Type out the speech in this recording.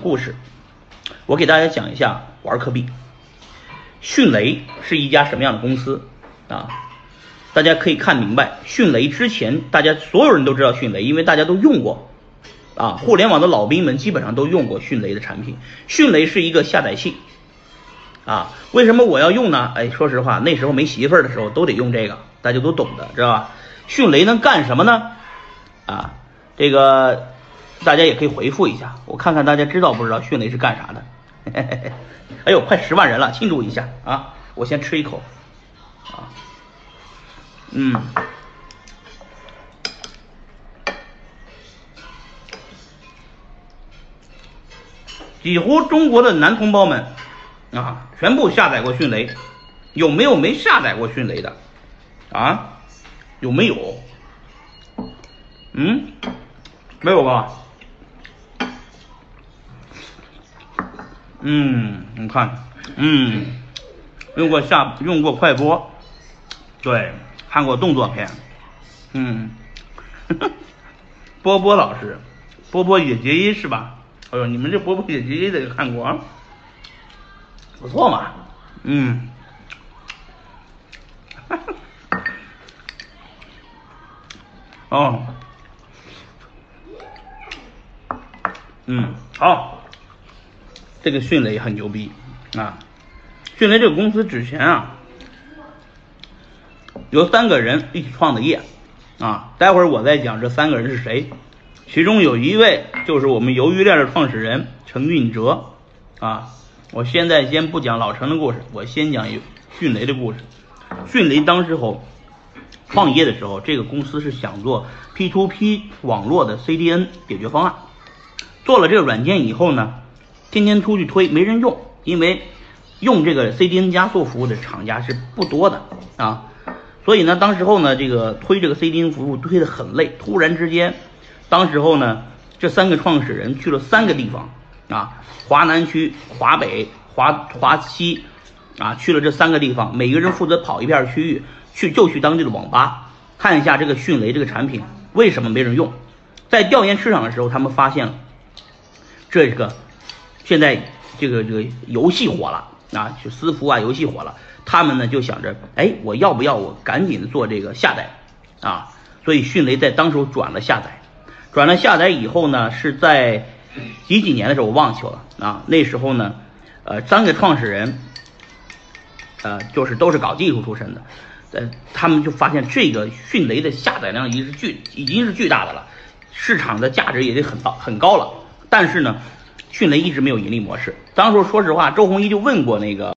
故事，我给大家讲一下玩科比。迅雷是一家什么样的公司啊？大家可以看明白，迅雷之前大家所有人都知道迅雷，因为大家都用过啊。互联网的老兵们基本上都用过迅雷的产品。迅雷是一个下载器啊。为什么我要用呢？哎，说实话，那时候没媳妇儿的时候都得用这个，大家都懂的，知道吧？迅雷能干什么呢？啊，这个。大家也可以回复一下，我看看大家知道不知道迅雷是干啥的。哎呦，快十万人了，庆祝一下啊！我先吃一口啊，嗯，几乎中国的男同胞们啊，全部下载过迅雷，有没有没下载过迅雷的啊？有没有？嗯，没有吧？嗯，你看，嗯，用过下用过快播，对，看过动作片，嗯，波波老师，波波野结衣是吧？哎呦，你们这波波野结衣得看过啊，不错嘛，嗯，哈哈，哦，嗯，好。这个迅雷很牛逼啊！迅雷这个公司之前啊，有三个人一起创的业啊。待会儿我再讲这三个人是谁，其中有一位就是我们鱿鱼链的创始人陈运哲啊。我现在先不讲老陈的故事，我先讲迅雷的故事。迅雷当时候创业的时候，这个公司是想做 P to P 网络的 CDN 解决方案，做了这个软件以后呢。天天出去推没人用，因为用这个 CDN 加速服务的厂家是不多的啊，所以呢，当时候呢，这个推这个 CDN 服务推的很累。突然之间，当时候呢，这三个创始人去了三个地方啊，华南区、华北、华华西啊，去了这三个地方，每个人负责跑一片区域，去就去当地的网吧看一下这个迅雷这个产品为什么没人用。在调研市场的时候，他们发现了这个。现在这个这个游戏火了啊，就私服啊，游戏火了，他们呢就想着，哎，我要不要我赶紧做这个下载啊？所以迅雷在当时转了下载，转了下载以后呢，是在几几年的时候我忘记了啊。那时候呢，呃，三个创始人，呃，就是都是搞技术出身的，呃，他们就发现这个迅雷的下载量已经是巨，已经是巨大的了，市场的价值也得很高很高了，但是呢。迅雷一直没有盈利模式。当时说实话，周鸿祎就问过那个。